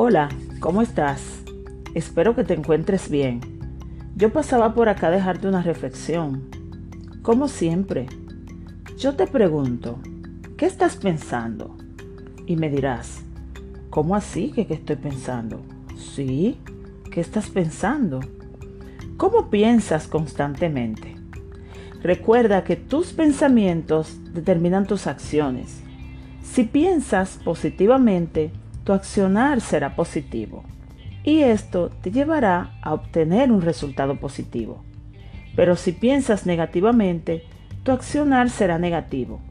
Hola, ¿cómo estás? Espero que te encuentres bien. Yo pasaba por acá a dejarte una reflexión. Como siempre, yo te pregunto, ¿qué estás pensando? Y me dirás, ¿cómo así que qué estoy pensando? Sí, ¿qué estás pensando? ¿Cómo piensas constantemente? Recuerda que tus pensamientos determinan tus acciones. Si piensas positivamente, tu accionar será positivo y esto te llevará a obtener un resultado positivo. Pero si piensas negativamente, tu accionar será negativo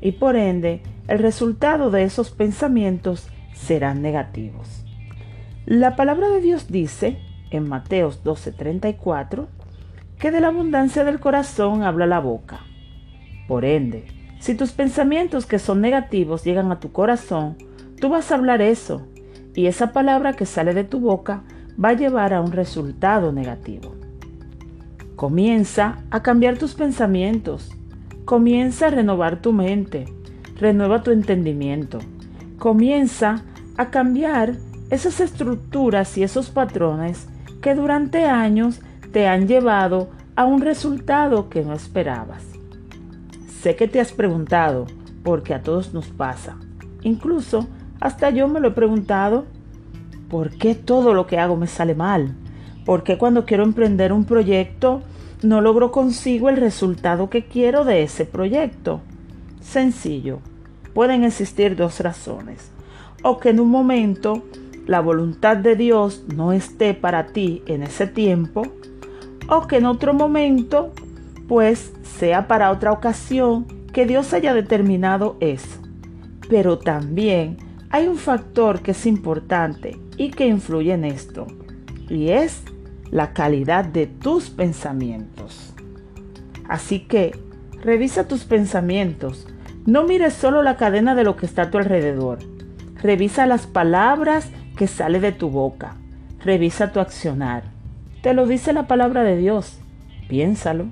y por ende el resultado de esos pensamientos serán negativos. La palabra de Dios dice en Mateos 12:34 que de la abundancia del corazón habla la boca. Por ende, si tus pensamientos que son negativos llegan a tu corazón, Tú vas a hablar eso y esa palabra que sale de tu boca va a llevar a un resultado negativo. Comienza a cambiar tus pensamientos. Comienza a renovar tu mente. Renueva tu entendimiento. Comienza a cambiar esas estructuras y esos patrones que durante años te han llevado a un resultado que no esperabas. Sé que te has preguntado, porque a todos nos pasa. Incluso hasta yo me lo he preguntado, ¿por qué todo lo que hago me sale mal? ¿Por qué cuando quiero emprender un proyecto no logro consigo el resultado que quiero de ese proyecto? Sencillo, pueden existir dos razones. O que en un momento la voluntad de Dios no esté para ti en ese tiempo, o que en otro momento pues sea para otra ocasión que Dios haya determinado eso. Pero también hay un factor que es importante y que influye en esto, y es la calidad de tus pensamientos. Así que, revisa tus pensamientos. No mires solo la cadena de lo que está a tu alrededor. Revisa las palabras que sale de tu boca. Revisa tu accionar. Te lo dice la palabra de Dios. Piénsalo.